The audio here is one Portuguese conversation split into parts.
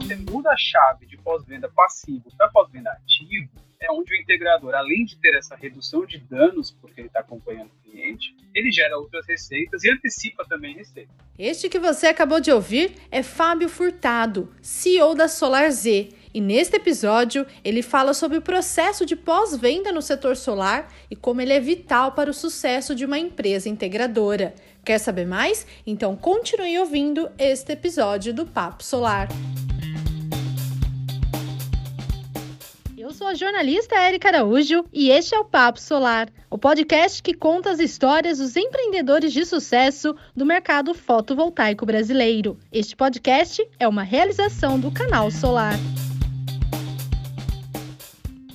você muda a chave de pós-venda passivo para pós-venda ativo, é onde o integrador, além de ter essa redução de danos, porque ele está acompanhando o cliente, ele gera outras receitas e antecipa também receitas. Este que você acabou de ouvir é Fábio Furtado, CEO da Solar Z. E neste episódio, ele fala sobre o processo de pós-venda no setor solar e como ele é vital para o sucesso de uma empresa integradora. Quer saber mais? Então continue ouvindo este episódio do Papo Solar. Sou a jornalista Érica Araújo e este é o Papo Solar, o podcast que conta as histórias dos empreendedores de sucesso do mercado fotovoltaico brasileiro. Este podcast é uma realização do canal Solar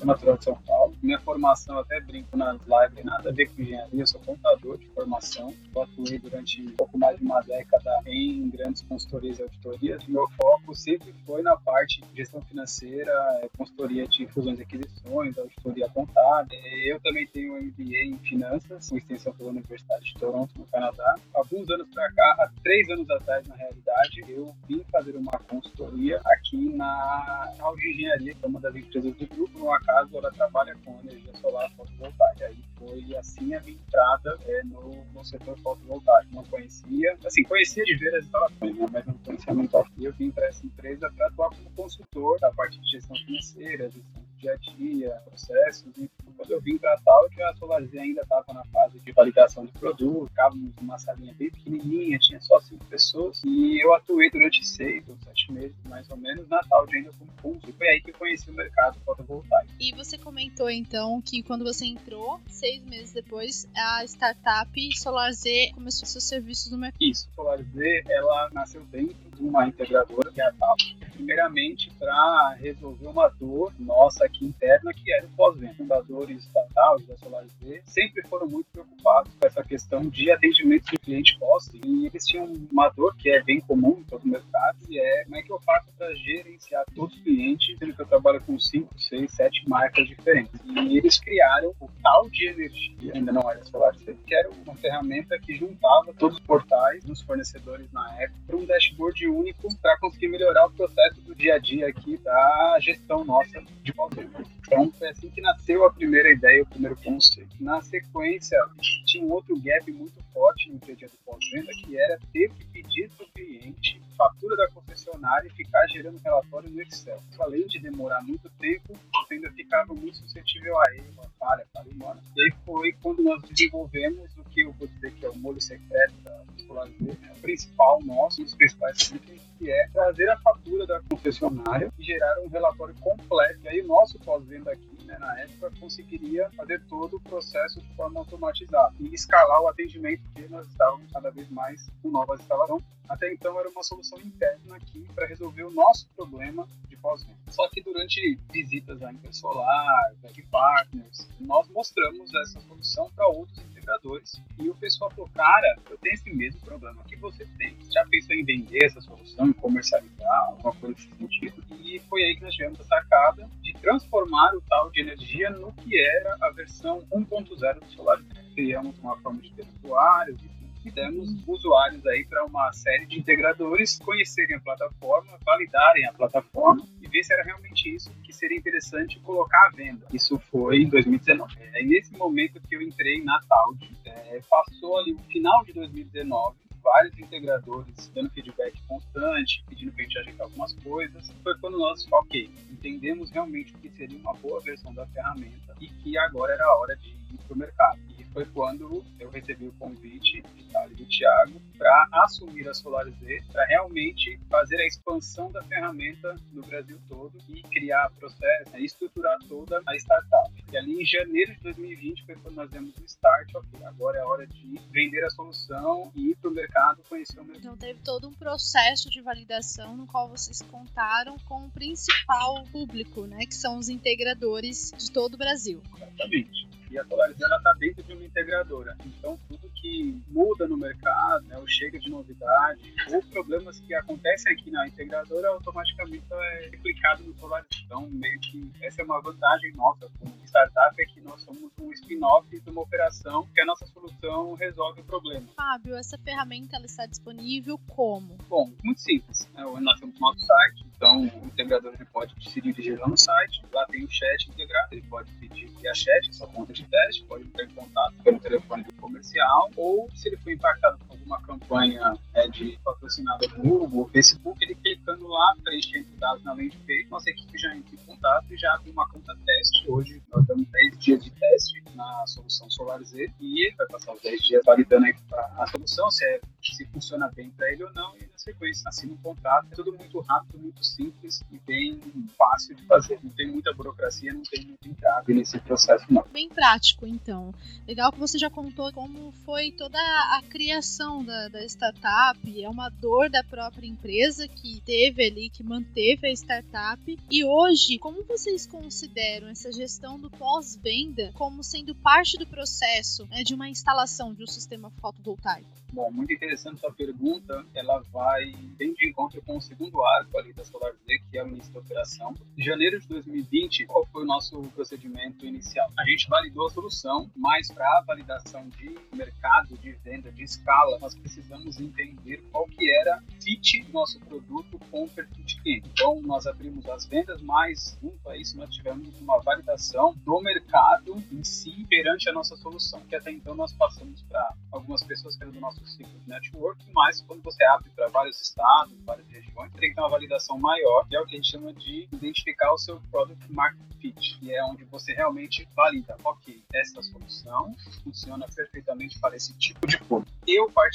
sou natural de São Paulo. Minha formação, até brinco nas lives, nada a ver com engenharia, eu sou contador de formação. Eu atuei durante um pouco mais de uma década em grandes consultorias e auditorias. Meu foco sempre foi na parte de gestão financeira, é, consultoria de fusões e aquisições, auditoria contábil. Eu também tenho um MBA em finanças, com extensão pela Universidade de Toronto, no Canadá. Alguns anos para cá, há três anos atrás, na realidade, eu vim fazer uma consultoria aqui na Audi Engenharia, que é uma das empresas do grupo, no caso, ela trabalha com energia solar fotovoltaica. Aí foi assim a minha entrada é, no, no setor fotovoltaico. Não conhecia, assim, conhecia de ver as instalações, né, mas não conhecia muito a Eu vim para essa empresa para atuar como consultor da parte de gestão financeira, gestão dia a dia, processos. E quando eu vim para a Taut, a SolarZ ainda estava na fase de validação de produto, ficávamos numa salinha bem pequenininha, tinha só cinco pessoas. E eu atuei durante seis ou sete meses, mais ou menos, na Taut ainda como consultor. E foi aí que eu conheci o mercado fotovoltaico. E você comentou então que quando você entrou, seis meses depois, a startup SolarZ começou seus serviços no mercado. Isso, SolarZ ela nasceu dentro de uma integradora que é a TAP. Primeiramente para resolver uma dor nossa aqui interna, que era o pós-venda. Fundadores da TAP, da SolarZ, sempre foram muito preocupados com essa questão de atendimento do cliente pós. E eles tinham uma dor que é bem comum em todo o mercado, e é como é que eu faço para gerenciar todos os clientes, sendo que eu trabalho com 5, 6, 7 marcas diferentes. E eles criaram o tal de energia, ainda não era Solar que era uma ferramenta que juntava todos os portais dos fornecedores na época para um dashboard único para conseguir melhorar o processo do dia a dia aqui da gestão nossa de pós-venda. Então foi assim que nasceu a primeira ideia, o primeiro conceito. Na sequência, tinha um outro gap muito forte no dia a do pós-venda, que era ter que pedir para o cliente fatura da concessionária e ficar gerando relatório no Excel. Além de demorar muito tempo, ainda ficava muito suscetível a erro, a falha, falha humana. E foi quando nós desenvolvemos o que eu vou dizer que é o molho secreto da O principal nosso, um dos principais itens, que é trazer a fatura da concessionária e gerar um relatório completo. E aí o nosso pós-venda aqui né, na época, conseguiria fazer todo o processo de forma automatizada e escalar o atendimento, porque nós estávamos cada vez mais com novas instalações. Até então era uma solução interna aqui para resolver o nosso problema de pós-venda. Só que durante visitas à Intersolar, Back Partners, nós mostramos essa solução para outros integradores e o pessoal falou, cara, eu tenho esse mesmo problema que você tem. Já pensou em vender essa solução, em comercializar, alguma coisa nesse sentido? E foi aí que nós tivemos a sacada de transformar o tal de energia no que era a versão 1.0 do Solar. Criamos uma forma de ter usuários, e demos usuários aí para uma série de integradores conhecerem a plataforma, validarem a plataforma e ver se era realmente isso que seria interessante colocar à venda. Isso foi em 2019. É nesse momento que eu entrei na Taud. É, passou ali o final de 2019 vários integradores dando feedback constante, pedindo para a gente ajeitar algumas coisas. Foi quando nós, ok, entendemos realmente que seria uma boa versão da ferramenta e que agora era a hora de ir para o mercado. Foi quando eu recebi o convite de Thales do Thiago para assumir a Solar Z, para realmente fazer a expansão da ferramenta no Brasil todo e criar processo, né, estruturar toda a startup. E ali em janeiro de 2020 foi quando nós demos o start, ok, agora é a hora de vender a solução e ir para o mercado conhecer o mercado. Então teve todo um processo de validação no qual vocês contaram com o principal público, né, que são os integradores de todo o Brasil. Exatamente. E a Solarizar está dentro de uma integradora. Então, tudo que muda no mercado, né, ou chega de novidade, ou problemas que acontecem aqui na integradora, automaticamente é replicado no Solarizar. Então, meio que essa é uma vantagem nossa como startup, é que nós somos um spin-off de uma operação que a nossa solução resolve o problema. Fábio, essa ferramenta ela está disponível como? Bom, muito simples. Né? Nós temos nosso site, Então, o integrador ele pode se dirigir lá no site, lá tem o chat integrado, ele pode pedir via chat, sua conta de teste, pode entrar em contato pelo telefone do comercial, ou se ele foi impactado alguma campanha é, de patrocinada no Google, Facebook, ele clicando lá, preenchendo dados na landing page, nossa equipe já entra em contato e já abre uma conta teste. Hoje nós damos 10 dias de teste na solução Solar Z e vai passar os 10 dias validando a, a solução, se, é, se funciona bem para ele ou não, e na sequência assina um contrato. É tudo muito rápido, muito simples e bem fácil de fazer. Não tem muita burocracia, não tem muito entrave nesse processo, não. Bem prático, então. Legal que você já contou como foi toda a criação da, da startup, é uma dor da própria empresa que teve ali, que manteve a startup. E hoje, como vocês consideram essa gestão do pós-venda como sendo parte do processo né, de uma instalação de um sistema fotovoltaico? Bom, muito interessante sua pergunta. Ela vai bem de encontro com o segundo arco ali da Solar Z, que é o início da operação. Em janeiro de 2020, qual foi o nosso procedimento inicial? A gente validou a solução, mas para a validação de mercado, de venda, de escala, nós precisamos entender qual que era fit nosso produto com o perfil de cliente. Então, nós abrimos as vendas, mas junto a isso nós tivemos uma validação do mercado em si perante a nossa solução, que até então nós passamos para algumas pessoas pelo nosso ciclo de network, mas quando você abre para vários estados, várias regiões, tem que ter uma validação maior, que é o que a gente chama de identificar o seu product market fit, que é onde você realmente valida, ok, essa solução funciona perfeitamente para esse tipo de público. Eu, particularmente,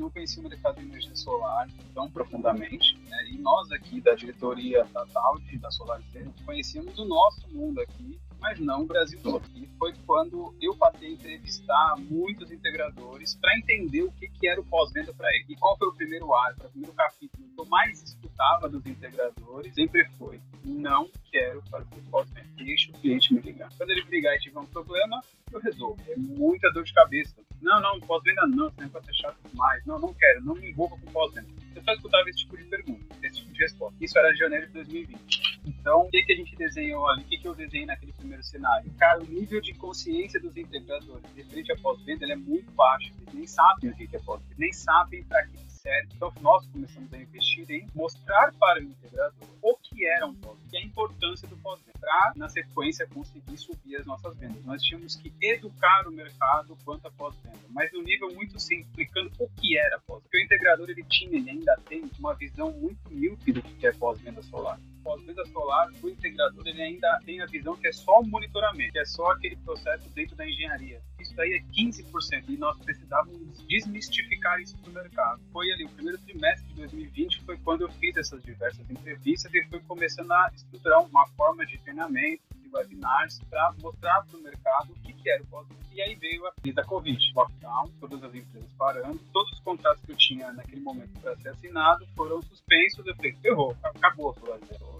não conheci o mercado de energia solar tão profundamente, né? e nós aqui da diretoria da Taud, da Solar conhecíamos o nosso mundo aqui, mas não o Brasil todo. E foi quando eu passei a entrevistar muitos integradores para entender o que, que era o pós-venda para ele. E qual foi o primeiro arco, o primeiro capítulo que eu mais escutava dos integradores sempre foi: não quero fazer pós-venda, deixa o cliente me ligar. Quando ele me ligar e tiver um problema, eu resolvo. É muita dor de cabeça. Não, não, pós-venda não, negócio é chato demais. Não, não quero, não me envolva com pós-venda. Eu só escutava esse tipo de pergunta, esse tipo de resposta. Isso era janeiro de 2020. Então, o que, que a gente desenhou ali? O que, que eu desenhei naquele primeiro cenário? Cara, o nível de consciência dos integradores referente a pós-venda é muito baixo. Eles nem sabem o que é pós-venda, nem sabem para que serve. Então, nós começamos a investir em mostrar para o integrador o que era um pós e a importância do pós-venda, para, na sequência, conseguir subir as nossas vendas. Nós tínhamos que educar o mercado quanto a pós-venda, mas no nível muito simples, explicando o que era pós Porque o integrador, ele tinha, ele ainda tem uma visão muito míope do que é pós-venda solar pós-venda solar, o integrador ele ainda tem a visão que é só o monitoramento, que é só aquele processo dentro da engenharia. Isso daí é 15% e nós precisávamos desmistificar isso para o mercado. Foi ali o primeiro trimestre de 2020 foi quando eu fiz essas diversas entrevistas e fui começando a estruturar uma forma de treinamento, webinars para mostrar para o mercado o que, que era o pós E aí veio a crise da Covid, lockdown, todas as empresas parando, todos os contratos que eu tinha naquele momento para ser assinado foram suspensos. Eu falei, ferrou, acabou,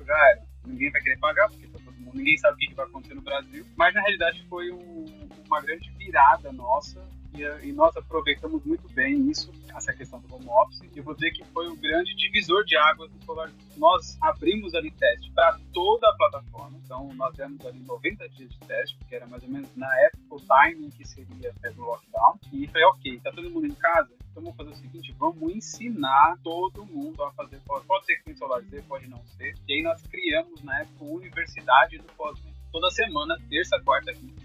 já era. Ninguém vai querer pagar, porque tá todo mundo, ninguém sabe o que vai acontecer no Brasil. Mas na realidade foi um, uma grande virada nossa e, e, nós aproveitamos muito bem isso, essa questão do home office. Eu vou dizer que foi o grande divisor de águas do Solar. Nós abrimos ali teste para toda a plataforma, então nós demos ali 90 dias de teste, que era mais ou menos na época o timing que seria do lockdown. E falei, ok, tá todo mundo em casa, então vamos fazer o seguinte, vamos ensinar todo mundo a fazer pós. Pode ser que Solar Z, pode não ser. E aí nós criamos na época a Universidade do Pós-Venda. Toda semana, terça, quarta, quinta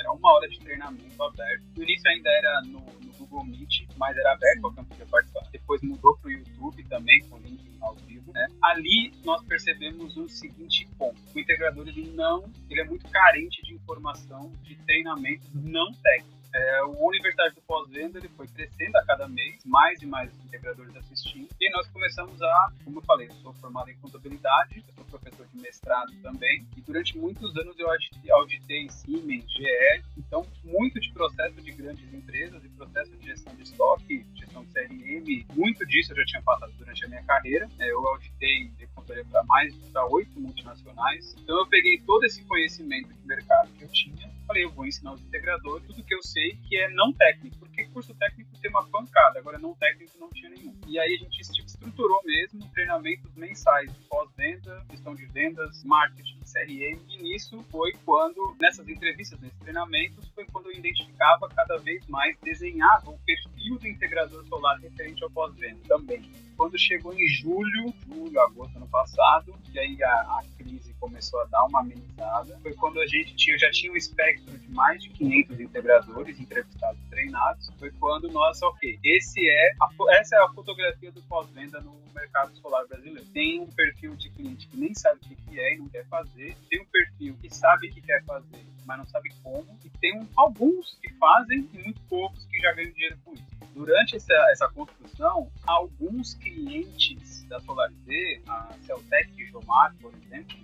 era uma hora de treinamento aberto. No início ainda era no, no Google Meet, mas era aberto para quem podia participar. Depois mudou para o YouTube também, com link ao vivo. Né? Ali nós percebemos o seguinte ponto: o integrador ele não, ele é muito carente de informação, de treinamento não técnico. É, o Universidade do Pós-Venda ele foi crescendo a cada mês, mais e mais integradores assistindo, e nós começamos a, como eu falei, eu sou formado em contabilidade, eu sou professor de mestrado também, e durante muitos anos eu auditei, Siemens, GE, então muito de processo de grandes empresas e processo de gestão de estoque, gestão de CRM, muito disso eu já tinha passado durante a minha carreira, é, eu auditei de controle para mais de oito multinacionais, então eu peguei todo esse conhecimento de mercado que eu tinha falei, eu vou ensinar os integradores tudo que eu sei que é não técnico, porque curso técnico tem uma pancada, agora não técnico não tinha nenhum. E aí a gente estruturou mesmo treinamentos mensais pós-venda, gestão de vendas, marketing CRM. E nisso foi quando, nessas entrevistas, nesses treinamentos, foi quando eu identificava cada vez mais, desenhava o perfil do integrador solar referente ao pós-venda também. Quando chegou em julho, julho, agosto ano passado, e aí a, a crise começou a dar uma amenizada, foi quando a gente tinha, já tinha um espectro de mais de 500 integradores entrevistados treinados, foi quando nós, ok, esse é a, essa é a fotografia do pós-venda no mercado solar brasileiro. Tem um perfil de cliente que nem sabe o que é e não quer fazer, tem um perfil que sabe que quer fazer, mas não sabe como, e tem alguns que fazem e muito poucos que já ganham dinheiro com isso. Durante essa, essa construção, alguns clientes da SolarZ, a Celtec de Jomar, por exemplo,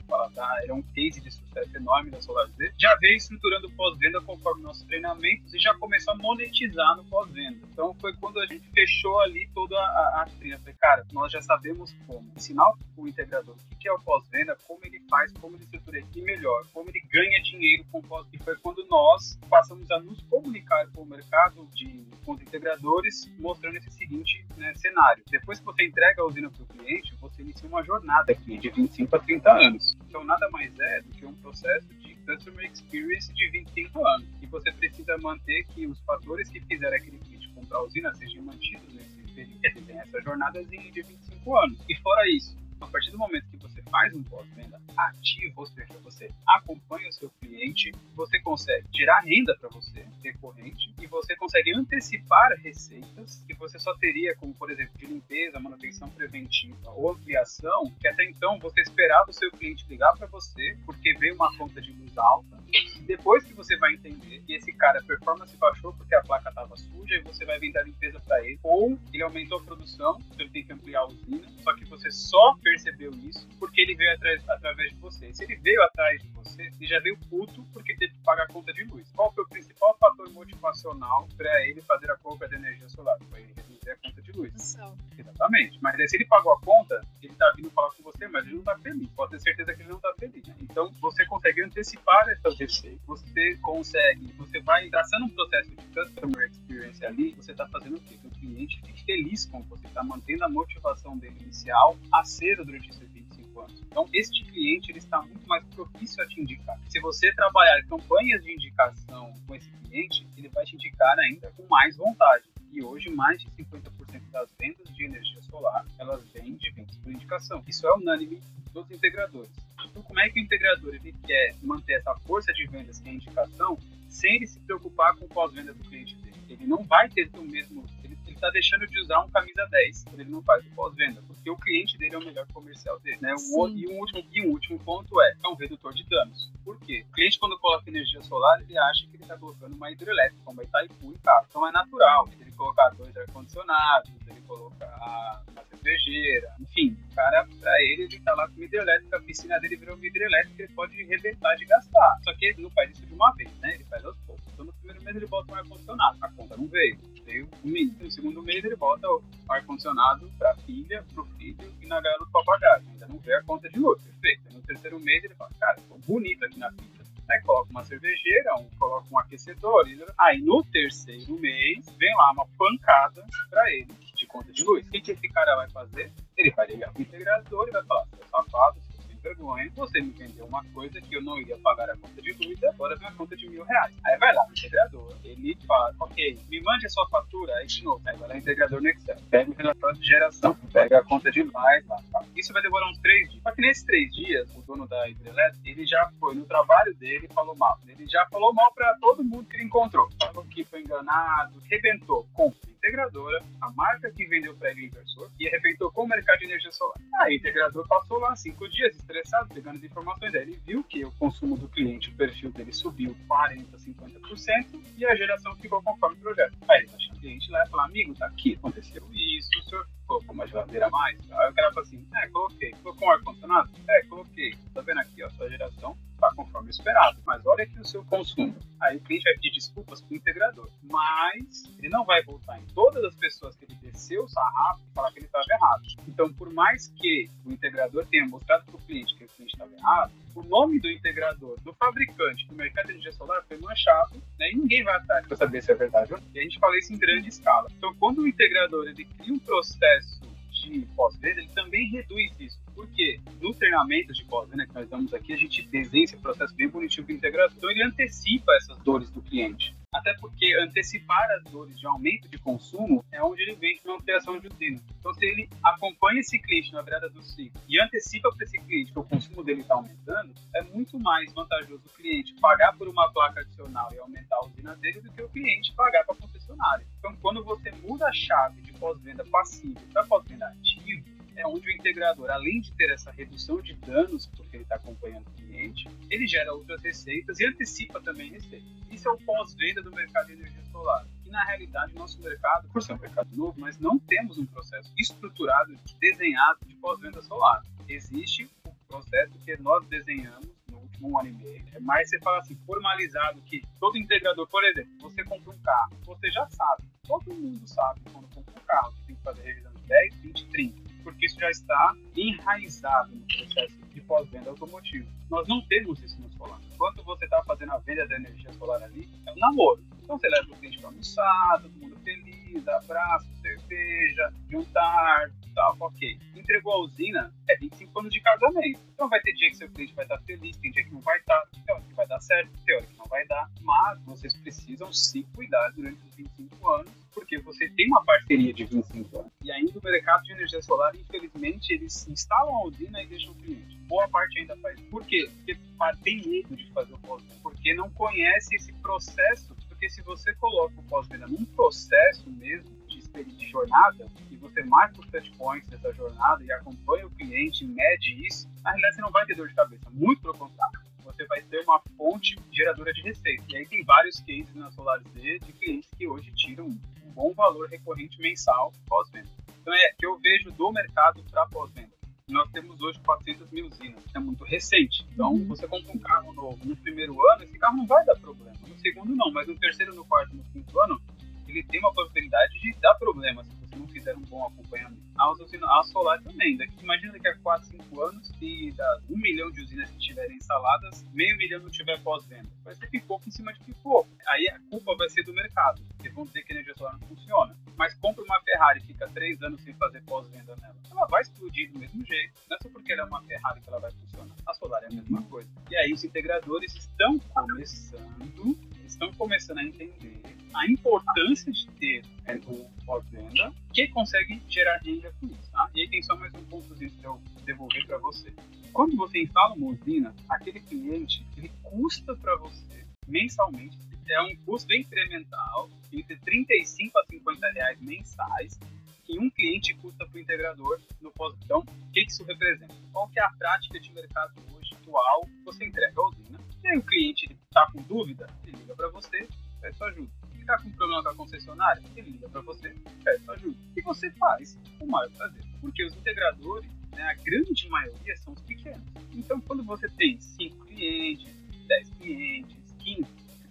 era um case de sucesso enorme da SolarZ, já veio estruturando pós-venda conforme nossos treinamentos e já começou a monetizar no pós-venda. Então foi quando a gente fechou ali toda a, a trilha. Falei, cara, nós já sabemos como ensinar o integrador o que é o pós-venda, como ele faz, como ele estrutura e melhor, como ele ganha dinheiro com o pós-venda. E foi quando nós passamos a nos comunicar com o mercado de os integradores, mostrando esse seguinte né, cenário. Depois que você entrega a usina para o cliente, você inicia uma jornada aqui de 25 a 30 anos. Então nada mais é do que um processo de Customer Experience de 25 anos. E você precisa manter que os fatores que fizeram aquele cliente comprar a usina sejam mantidos nesse período. Tem essa jornadazinha de 25 anos. E fora isso, a partir do momento que você faz um pós-venda ativo, ou seja, você acompanha o seu cliente, você consegue tirar renda para você, recorrente, e você consegue antecipar receitas que você só teria, como por exemplo, de limpeza, manutenção preventiva ou ampliação, que até então você esperava o seu cliente ligar para você porque veio uma conta de luz alta. Depois que você vai entender que esse cara, a performance baixou porque a placa estava suja e você vai vender a limpeza para ele, ou ele aumentou a produção, então ele tem que ampliar a usina, só que você só percebeu isso porque ele veio atrás, através de você. Se ele veio atrás de você, ele já veio puto porque teve que pagar a conta de luz. Qual foi o principal fator motivacional para ele fazer a compra de energia solar? Foi reduzir a conta de luz. Nossa. Exatamente. Mas aí, se ele pagou a conta, ele tá vindo falar com você, mas ele não tá feliz. Pode ter certeza que ele não tá feliz. Né? Então, você consegue antecipar essas receitas. Você consegue, você vai traçando um processo de customer experience ali, você tá fazendo o quê? Que o cliente fique feliz com você, tá mantendo a motivação dele inicial acesa durante esses 25 anos. Então, este cliente ele está muito mais propício a te indicar. Se você trabalhar campanhas de indicação com esse cliente, ele vai te indicar ainda com mais vontade. E hoje, mais de 50% das vendas de energia solar, elas vêm de vendas por indicação. Isso é unânime dos integradores. Então, como é que o integrador ele quer manter essa força de vendas que é indicação, sem ele se preocupar com o pós-venda do cliente dele? Ele não vai ter o mesmo está deixando de usar um camisa 10 quando ele não faz o pós-venda, porque o cliente dele é o melhor comercial dele. Né? O, e, um último, e um último ponto é, é um redutor de danos. Por quê? O cliente, quando coloca energia solar, ele acha que ele está colocando uma hidrelétrica, uma Itaipu em casa. Então é natural ele colocar dois ar-condicionados, ele colocar uma cervejeira, enfim, o cara, pra ele, ele tá lá com uma hidrelétrica, a piscina dele virou uma hidrelétrica, ele pode rebentar de gastar. Só que ele não faz isso de uma vez, né? Ele faz aos poucos. Então no primeiro mês ele bota um ar-condicionado, a conta não veio veio um. No segundo mês ele bota o ar-condicionado para a filha, para o filho e na gaiola do papagaio. Ainda não vê a conta de luz, perfeito. No terceiro mês ele fala, cara, ficou bonito aqui na fita. Aí coloca uma cervejeira, um, coloca um aquecedor. Aí no terceiro mês vem lá uma pancada para ele de conta de luz. O que, que esse cara vai fazer? Ele vai ligar o integrador e vai falar, seu safado, vergonha, você me vendeu uma coisa que eu não iria pagar a conta de luz e agora vem a conta de mil reais. Aí vai lá, o integrador, ele fala, ok, me mande a sua fatura, aí de novo, aí vai lá o integrador no Excel, pega o relatório de geração, pega a conta de mais lá, tá. Isso vai demorar uns três dias. Só que nesses três dias, o dono da hidrelétrica, ele já foi no trabalho dele e falou mal. Ele já falou mal para todo mundo que ele encontrou. Falou que foi enganado, rebentou com integradora, a marca que vendeu para ele inversor, e arrebentou com o mercado de energia solar. Aí o integrador passou lá cinco dias estressado, pegando as informações dele, e viu que o consumo do cliente, o perfil dele subiu 40%, 50%, e a geração ficou conforme o projeto. Aí ele o cliente lá e falou, amigo, tá aqui, aconteceu isso, o senhor colocou uma geladeira a mais? Aí o cara falou assim, é, coloquei. Colocou um ar-condicionado? É, coloquei. Tá vendo aqui, ó, sua geração tá conforme esperado, mas olha aqui o seu consumo. Aí o cliente vai pedir desculpas pro integrador, mas ele não vai voltar em todas as pessoas que ele desceu o sarrafo e falar que ele estava errado. Então, por mais que o integrador tenha mostrado para o cliente que o cliente estava errado, o nome do integrador, do fabricante do mercado de energia solar foi manchado, né, e ninguém vai atrás para saber se é verdade ou não. E a gente fala isso em grande escala. Então, quando o integrador ele cria um processo de pós-venda, ele também reduz isso. Porque no treinamento de pós-venda que nós damos aqui, a gente desenha esse processo bem bonitinho de integração, então ele antecipa essas dores do cliente. Até porque antecipar as dores de aumento de consumo é onde ele vem com a ampliação de usina. Então, se ele acompanha esse cliente na virada do ciclo e antecipa para esse cliente que o consumo dele está aumentando, é muito mais vantajoso o cliente pagar por uma placa adicional e aumentar a usina dele do que o cliente pagar para a concessionária. Então, quando você muda a chave de pós-venda passivo para pós-venda ativo, é onde o integrador, além de ter essa redução de danos, porque ele está acompanhando o cliente, ele gera outras receitas e antecipa também receitas. Isso é o pós-venda do mercado de energia solar. E na realidade, nosso mercado, por ser um mercado novo, nós não temos um processo estruturado, desenhado de pós-venda solar. Existe o processo que nós desenhamos no último ano e meio. É mais você fala assim, formalizado que todo integrador, por exemplo, você compra um carro, você já sabe, todo mundo sabe quando compra um carro, que tem que fazer revisão de 10, 20, 30 porque isso já está enraizado no processo de pós-venda automotivo. Nós não temos isso no solar. Enquanto você está fazendo a venda da energia solar ali, é um namoro. Então você leva o cliente para almoçar, todo mundo feliz, abraço, cerveja, juntar, tal, ok. Entregou a usina, é 25 anos de casamento. Então vai ter dia que seu cliente vai estar feliz, tem dia que não vai estar, teórico que vai dar certo, teórico que não vai dar. Mas vocês precisam se cuidar durante os 25 anos, porque você tem uma parceria de 25 anos. E ainda o mercado de energia solar, infelizmente, eles instalam a usina e deixam o cliente. Boa parte ainda faz. Por quê? Porque tem medo de fazer o pós-venda, porque não conhece esse processo. Porque se você coloca o pós-venda num processo mesmo, de jornada e você marca os touch points dessa jornada e acompanha o cliente, mede isso, na realidade você não vai ter dor de cabeça. Muito pelo contrário. Você vai ter uma fonte geradora de receita. E aí tem vários cases na Solar Z de clientes que hoje tiram um bom valor recorrente mensal pós-venda. Então é que eu vejo do mercado para pós-venda. Nós temos hoje 400 mil usinas, é muito recente. Então, uhum. você compra um carro novo no primeiro ano, esse carro não vai dar problema. No segundo, não, mas no terceiro, no quarto, no quinto ano, ele tem uma possibilidade de dar problema se você não fizer um bom acompanhamento. A, solar também, daqui, imagina daqui a 4, 5 anos, se das 1 milhão de usinas que estiverem instaladas, meio milhão não tiver pós-venda. Vai ser pipoco em cima de pipoco. Aí a culpa do mercado, porque vão dizer que a energia solar não funciona. Mas compra uma Ferrari e fica 3 anos sem fazer pós-venda nela. Ela vai explodir do mesmo jeito. Não é só porque ela é uma Ferrari que ela vai funcionar. A solar é a mesma coisa. E aí os integradores estão começando, estão começando a entender a importância de ter é, o pós-venda que consegue gerar renda com isso. Tá? E aí tem só mais um pontozinho que eu devolver para você. Quando você instala uma usina, aquele cliente ele custa para você mensalmente é um custo incremental entre 35 a 50 reais mensais que um cliente custa para o integrador no pós Então, o que isso representa? Qual que é a prática de mercado hoje atual? Você entrega a usina, e aí o cliente está com dúvida, ele liga para você, peça ajuda está com problema com a concessionária, ele liga para você, peça ajuda. E você faz o maior prazer. Porque os integradores, né, a grande maioria são os pequenos. Então, quando você tem 5 clientes, 10 clientes, 15, você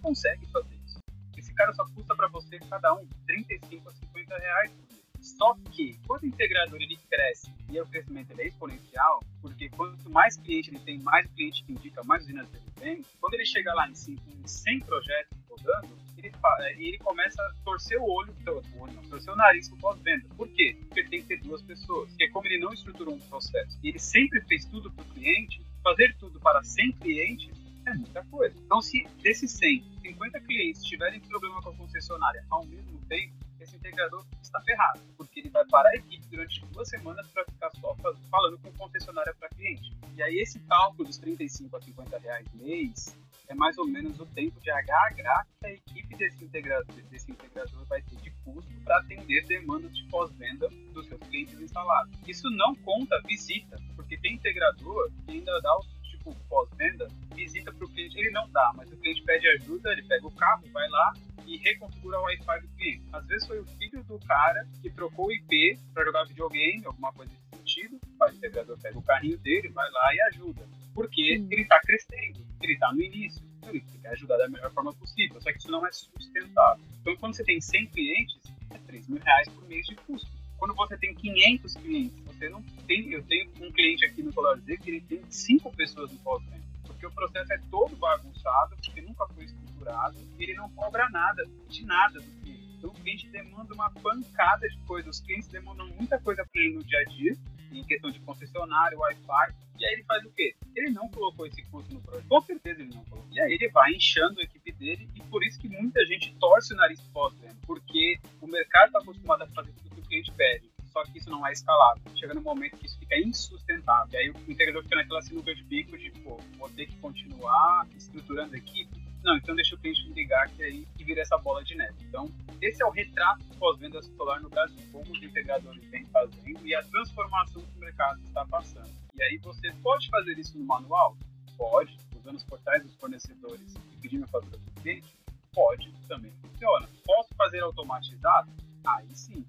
consegue fazer isso. Esse cara só custa para você, cada um, 35 a 50 reais por mês. Só que, quando o integrador ele cresce e o crescimento é exponencial, porque quanto mais cliente ele tem, mais cliente que indica, mais usinas ele tem, quando ele chega lá em 100 projetos rodando, ele, ele começa a torcer o olho, o olho não, torcer o nariz pro pós-venda. Por quê? Porque tem que ter duas pessoas. Porque como ele não estruturou um processo e ele sempre fez tudo para o cliente, fazer tudo para 100 clientes é muita coisa. Então, se desses 100, 50 clientes tiverem problema com a concessionária ao mesmo tempo, esse integrador está ferrado, porque ele vai parar a equipe durante duas semanas para ficar só falando com concessionária para cliente. E aí, esse cálculo dos 35 a 50 reais mês é mais ou menos o tempo de HH que a equipe desse integrador, desse integrador vai ter de custo para atender demandas de pós-venda dos seus clientes instalados. Isso não conta visita, porque tem integrador que ainda dá o tipo pós-venda, visita cliente, ele não dá, mas o cliente pede ajuda, ele pega o carro, vai lá e reconfigura o Wi-Fi do cliente. Às vezes foi o filho do cara que trocou o IP para jogar videogame, alguma coisa nesse sentido, o integrador pega o carrinho dele, vai lá e ajuda porque hum. ele está crescendo, ele está no início, então ele quer ajudar da melhor forma possível, só que isso não é sustentável. Então, quando você tem 100 clientes, é 3 mil reais por mês de custo. Quando você tem 500 clientes, você não tem. Eu tenho um cliente aqui no Solar Z que ele tem 5 pessoas no pós-venda, porque o processo é todo bagunçado, porque nunca foi estruturado, e ele não cobra nada, de nada do cliente. Então o cliente demanda uma pancada de coisas. Os clientes demandam muita coisa para ele no dia a dia, em questão de concessionário, Wi-Fi. E aí ele faz o quê? Ele não colocou esse custo no projeto. Com certeza ele não colocou. E aí ele vai inchando a equipe dele e por isso que muita gente torce o nariz pós-venda. Porque o mercado está acostumado a fazer tudo que o cliente pede só que isso não é escalável. Chega no momento que isso fica insustentável. E aí o integrador fica naquela sinuca de bico de, pô, vou ter que continuar estruturando a equipe. Não, então deixa o cliente me ligar que aí que vira essa bola de neve. Então, esse é o retrato pós-venda solar no Brasil, como os integradores vêm fazendo e a transformação que o mercado está passando. E aí você pode fazer isso no manual? Pode, usando os portais dos fornecedores e pedindo a fatura do cliente? Pode, também funciona. Posso fazer automatizado? Aí sim,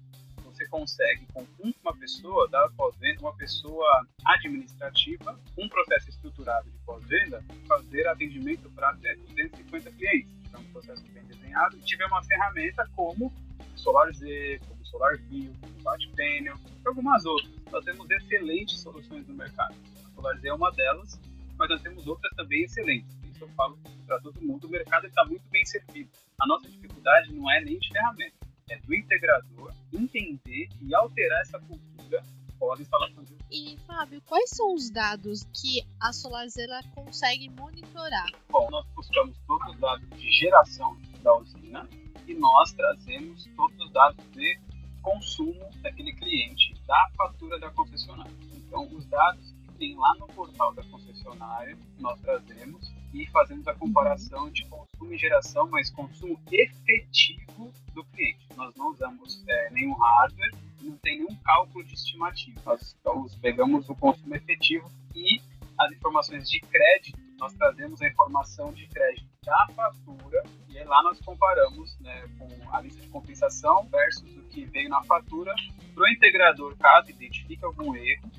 consegue, com uma pessoa da pós-venda, uma pessoa administrativa, um processo estruturado de pós-venda, fazer atendimento para até 250 clientes. Então, um processo bem desenhado. E tiver uma ferramenta como SolarZ, como SolarView, como BatPanel, algumas outras. Nós temos excelentes soluções no mercado. A SolarZ é uma delas, mas nós temos outras também excelentes. Isso eu falo para todo mundo. O mercado está muito bem servido. A nossa dificuldade não é nem de ferramenta é do integrador entender e alterar essa cultura pós-instalação de E, Fábio, quais são os dados que a Solarzela consegue monitorar? Bom, nós buscamos todos os dados de geração da usina e nós trazemos todos os dados de consumo daquele cliente, da fatura da concessionária. Então, os dados que tem lá no portal da concessionária, nós trazemos e fazemos a comparação de consumo e geração, mas consumo efetivo do cliente. Nós não usamos é, nenhum hardware, não tem nenhum cálculo de estimativa. Nós então, pegamos o consumo efetivo e as informações de crédito, nós trazemos a informação de crédito da fatura e aí lá nós comparamos né, com a lista de compensação versus o que veio na fatura para o integrador, caso identifique algum erro,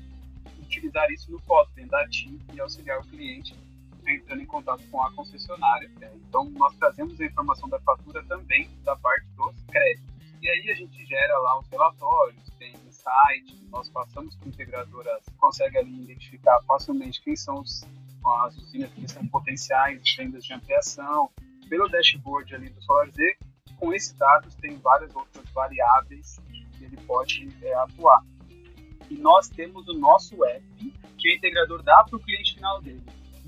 utilizar isso no pós-venda ativo e auxiliar o cliente entrando em contato com a concessionária. Né? Então, nós trazemos a informação da fatura também da parte dos créditos. E aí a gente gera lá os relatórios, tem insight, nós passamos para o integrador, consegue ali identificar facilmente quem são os, as usinas que são potenciais vendas de ampliação, pelo dashboard ali do SolarZ, com esses dados tem várias outras variáveis que ele pode é, atuar. E nós temos o nosso app, que o integrador dá para o cliente final dele.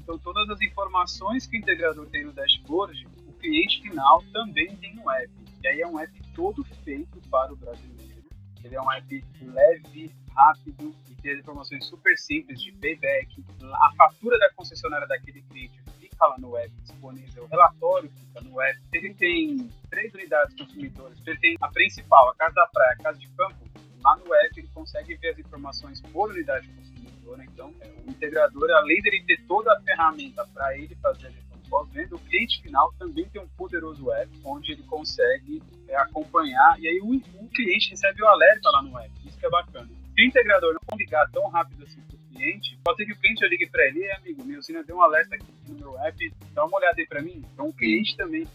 Então, todas as informações que o integrador tem no dashboard, o cliente final também tem no app. E aí é um app todo feito para o brasileiro. Ele é um app leve, rápido e tem as informações super simples de payback. A fatura da concessionária daquele cliente fica lá no app disponível, o relatório fica no app. Ele tem três unidades consumidoras. Ele tem a principal, a casa da praia, a casa de campo. Lá no app ele consegue ver as informações por unidade consumidora né? Então, é, o integrador, além dele ter toda a ferramenta para ele fazer a gestão pós-venda, o cliente final também tem um poderoso app onde ele consegue é, acompanhar e aí o, o, cliente recebe o alerta lá no app. Isso que é bacana. Se o integrador não ligar tão rápido assim para o cliente, pode ser que o cliente já ligue para ele, amigo, minha usina deu um alerta aqui no meu app, dá uma olhada aí para mim. Então, o cliente também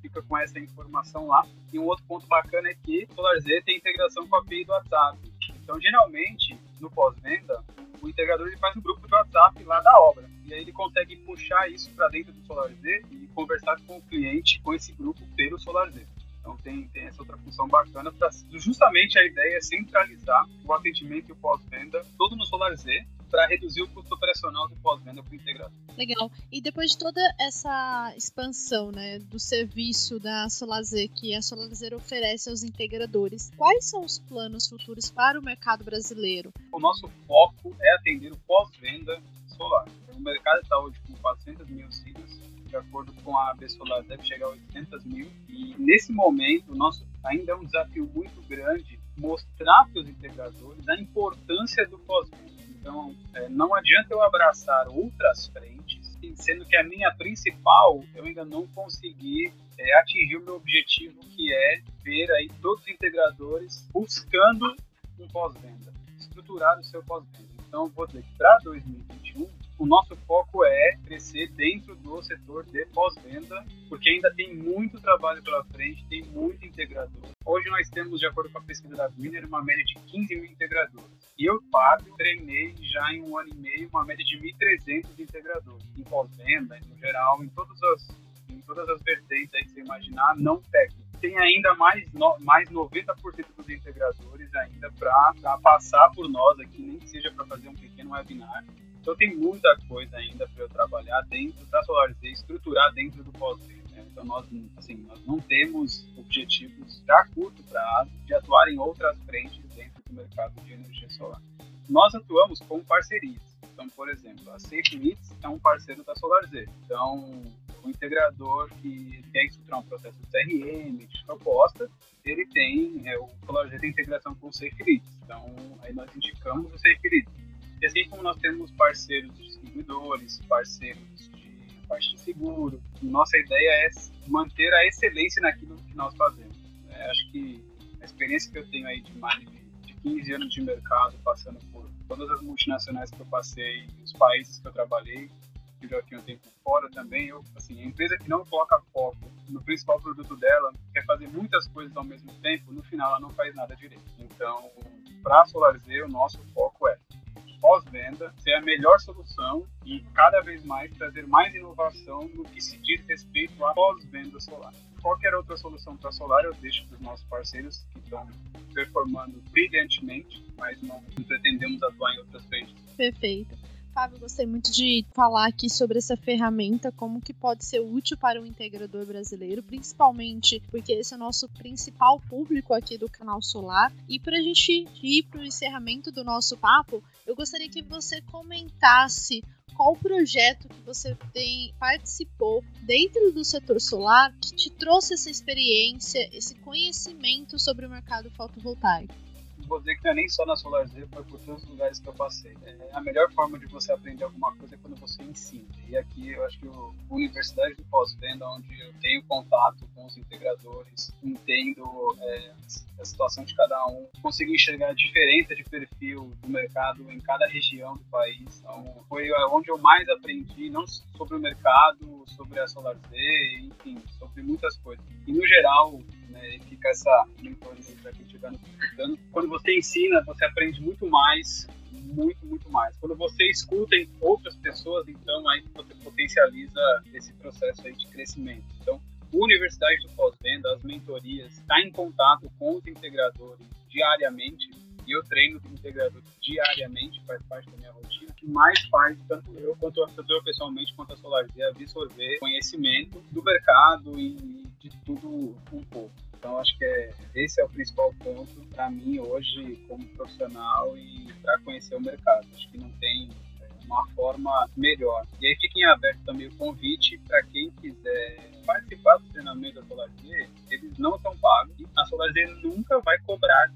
fica com essa informação lá. E um outro ponto bacana é que o SolarZ tem integração com a API do WhatsApp. Então, geralmente, no pós-venda, o integrador ele faz um grupo de WhatsApp lá da obra. E aí ele consegue puxar isso para dentro do SolarZ e conversar com o cliente com esse grupo pelo SolarZ. Então tem, tem essa outra função bacana para justamente a ideia é centralizar o atendimento e o pós-venda todo no SolarZ para reduzir o custo operacional do pós-venda para o integrador. Legal. E depois de toda essa expansão né, do serviço da SolarZ que a SolarZ oferece aos integradores, quais são os planos futuros para o mercado brasileiro? O nosso foco é atender o pós-venda solar. O mercado está hoje com 400 mil usinas, de acordo com a AB Solar, deve chegar a 800 mil. E nesse momento, nosso ainda é um desafio muito grande mostrar para os integradores a importância do pós-venda. Então, é, não adianta eu abraçar outras frentes, sendo que a minha principal eu ainda não consegui é, atingir o meu objetivo, que é ver aí todos os integradores buscando um pós-venda, estruturar o seu pós-venda. Então, vou dizer para 2021, o nosso foco é crescer dentro do setor de pós-venda, porque ainda tem muito trabalho pela frente, tem muito integrador. Hoje nós temos, de acordo com a pesquisa da Winner, uma média de 15 mil integradores. E eu, Fábio, treinei já em um ano e meio uma média de 1.300 integradores, em pós-venda, no geral, em todas as, em todas as vertentes aí que você imaginar, não técnico. tem ainda mais, no, mais 90% dos integradores ainda para passar por nós aqui, nem que seja para fazer um pequeno webinar. Então tem muita coisa ainda para eu trabalhar dentro da SolarZ, estruturar dentro do pós-venda. Né? Então nós, assim, nós não temos objetivos a curto prazo de atuar em outras frentes dentro do mercado de energia solar. Nós atuamos com parcerias. Então, por exemplo, a SafeMeets é um parceiro da SolarZ. Então, o integrador que quer estruturar um processo de CRM, de proposta, ele tem, é, o SolarZ tem integração com o SafeLeads. Então, aí nós indicamos o SafeLeads. E assim como nós temos parceiros de distribuidores, parceiros de parte de seguro, nossa ideia é manter a excelência naquilo que nós fazemos. É, acho que a experiência que eu tenho aí de mais de 15 anos de mercado, passando por todas as multinacionais que eu passei, os países que eu trabalhei, que já tinha um tempo fora também, eu, assim, a empresa que não coloca foco no principal produto dela, quer fazer muitas coisas ao mesmo tempo, no final ela não faz nada direito. Então, para a SolarZ, o nosso foco é pós-venda ser a melhor solução e cada vez mais trazer mais inovação no que se diz respeito à pós-venda solar. Qualquer outra solução para solar eu deixo para os nossos parceiros que estão performando brilhantemente, mas não pretendemos atuar em outras frentes. Perfeito. Fábio, gostei muito de falar aqui sobre essa ferramenta, como que pode ser útil para o integrador brasileiro, principalmente porque esse é o nosso principal público aqui do canal Solar. E para a gente ir para o encerramento do nosso papo, eu gostaria que você comentasse qual projeto que você tem participou dentro do setor solar que te trouxe essa experiência, esse conhecimento sobre o mercado fotovoltaico vou dizer que não é nem só na SolarZ, foi por todos os lugares que eu passei. É, a melhor forma de você aprender alguma coisa é quando você ensina. E aqui eu acho que a Universidade do Pós-Venda, onde eu tenho contato com os integradores, entendo é, a situação de cada um, consigo enxergar a diferença de perfil do mercado em cada região do país. Então, foi onde eu mais aprendi, não sobre o mercado, sobre a SolarZ, enfim, sobre muitas coisas. E no geral, né, fica essa para quem estiver nos escutando. Quando você ensina, você aprende muito mais, muito, muito mais. Quando você escuta em outras pessoas, então aí você potencializa esse processo aí de crescimento. Então, Universidade do Pós-Venda, as mentorias, está em contato com os integradores diariamente e eu treino os integradores diariamente, faz parte da minha rotina, que mais faz, tanto eu quanto eu pessoalmente, quanto a SolarZ, absorver conhecimento do mercado e de tudo um pouco. Então, acho que é, esse é o principal ponto para mim hoje como profissional e para conhecer o mercado. Acho que não tem é, uma forma melhor. E aí fica em aberto também o convite para quem quiser participar do treinamento da SolarZ, eles não são pagos a SolarZ nunca vai cobrar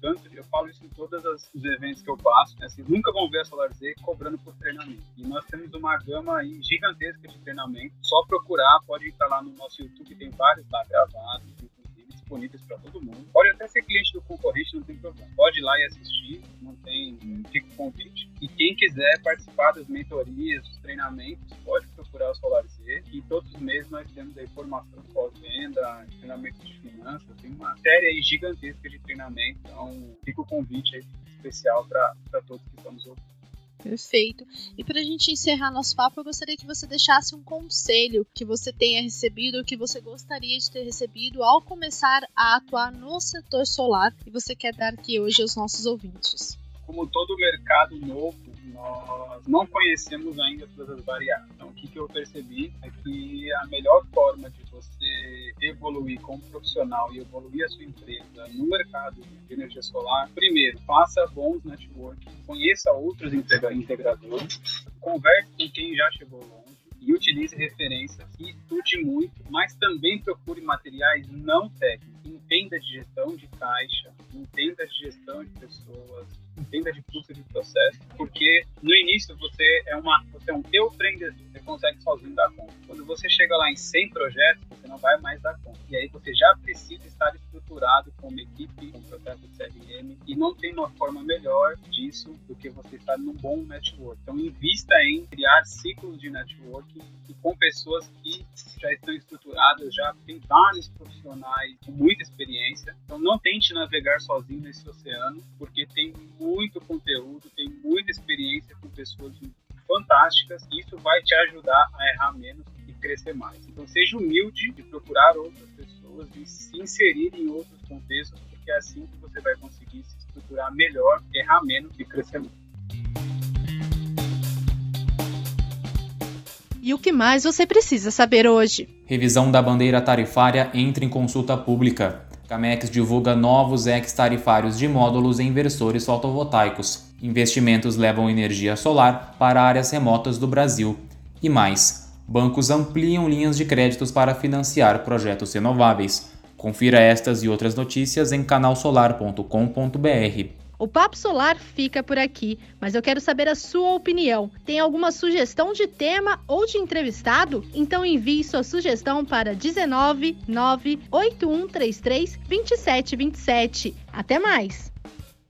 tanto, eu falo isso em todos os eventos que eu passo, né? Vocês nunca vão ver a Solar Z cobrando por treinamento. E nós temos uma gama aí gigantesca de treinamento. Só procurar, pode entrar lá no nosso YouTube, tem vários lá gravados, inclusive disponíveis para todo mundo. Pode até ser cliente do concorrente, não tem problema. Pode ir lá e assistir, não tem, fica o convite. E quem quiser participar das mentorias, dos treinamentos, pode procurar o Solar Z. E todos os meses nós temos aí formação pós-venda, treinamento de finanças, tem uma série aí gigantesca de treinamento. Então, fica o convite aí especial para todos que estamos ouvindo. Perfeito. E para a gente encerrar nosso papo, eu gostaria que você deixasse um conselho que você tenha recebido, que você gostaria de ter recebido ao começar a atuar no setor solar e você quer dar aqui hoje aos nossos ouvintes. Como todo mercado novo, nós não conhecemos ainda todas as variáveis. Então, o que, que eu percebi é que a melhor forma de você evoluir como profissional e evoluir a sua empresa no mercado de energia solar, primeiro, faça bons networking, conheça outros integradores, converse com quem já chegou longe e utilize referências estude muito, mas também procure materiais não técnicos. Entenda de gestão de caixa, entenda de gestão de pessoas, entenda de fluxo de processo, porque no início você é uma você é um empreendedor, você consegue sozinho dar conta. Quando você chega lá em 100 projetos, você não vai mais dar conta. E aí você já precisa estar estruturado com uma equipe, com um processo de CRM, e não tem uma forma melhor disso do que você estar num bom network. Então invista em criar ciclos de networking e com pessoas que já estão estruturadas, já tem vários profissionais com muita experiência. Então não tente navegar sozinho nesse oceano, porque tem muito conteúdo, tem muita experiência com pessoas fantásticas e isso vai te ajudar a errar menos e crescer mais. Então seja humilde de procurar outras pessoas e se inserir em outros contextos, porque é assim que você vai conseguir se estruturar melhor, errar menos e crescer mais. E o que mais você precisa saber hoje? Revisão da bandeira tarifária entra em consulta pública. Camex divulga novos ex-tarifários de módulos em inversores fotovoltaicos. Investimentos levam energia solar para áreas remotas do Brasil. E mais, bancos ampliam linhas de créditos para financiar projetos renováveis. Confira estas e outras notícias em canalsolar.com.br. O Papo Solar fica por aqui, mas eu quero saber a sua opinião. Tem alguma sugestão de tema ou de entrevistado? Então envie sua sugestão para 19 98133 2727. Até mais!